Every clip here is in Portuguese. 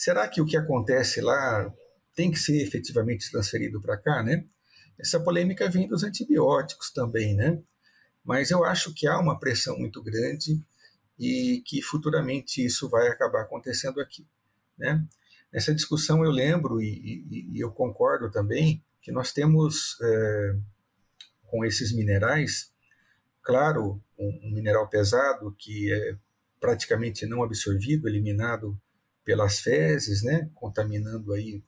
será que o que acontece lá tem que ser efetivamente transferido para cá, né? Essa polêmica vem dos antibióticos também, né? Mas eu acho que há uma pressão muito grande e que futuramente isso vai acabar acontecendo aqui, né? Nessa discussão eu lembro e, e, e eu concordo também que nós temos é, com esses minerais, claro, um, um mineral pesado que é praticamente não absorvido, eliminado pelas fezes, né, contaminando aí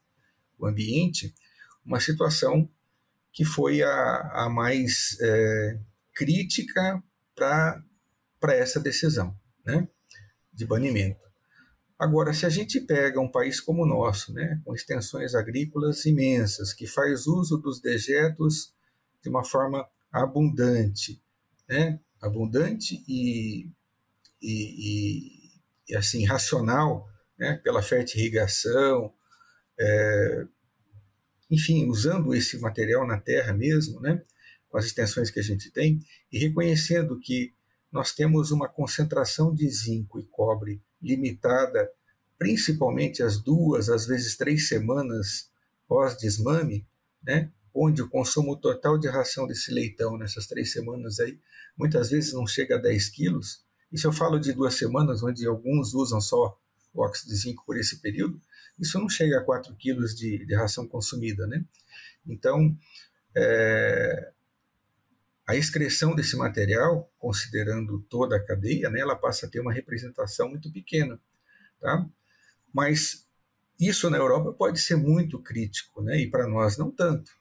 o ambiente, uma situação que foi a, a mais é, crítica para essa decisão né, de banimento. Agora, se a gente pega um país como o nosso, né, com extensões agrícolas imensas, que faz uso dos dejetos de uma forma abundante, né, abundante e, e, e, e assim racional, né, pela fertirrigação, é, enfim, usando esse material na terra mesmo, né, com as extensões que a gente tem, e reconhecendo que nós temos uma concentração de zinco e cobre limitada, principalmente as duas, às vezes três semanas pós-desmame, né, onde o consumo total de ração desse leitão nessas três semanas aí, muitas vezes não chega a 10 quilos, e se eu falo de duas semanas, onde alguns usam só óxido de zinco por esse período, isso não chega a 4 quilos de, de ração consumida, né? Então, é, a excreção desse material, considerando toda a cadeia, né, ela passa a ter uma representação muito pequena, tá? Mas isso na Europa pode ser muito crítico, né? E para nós não tanto,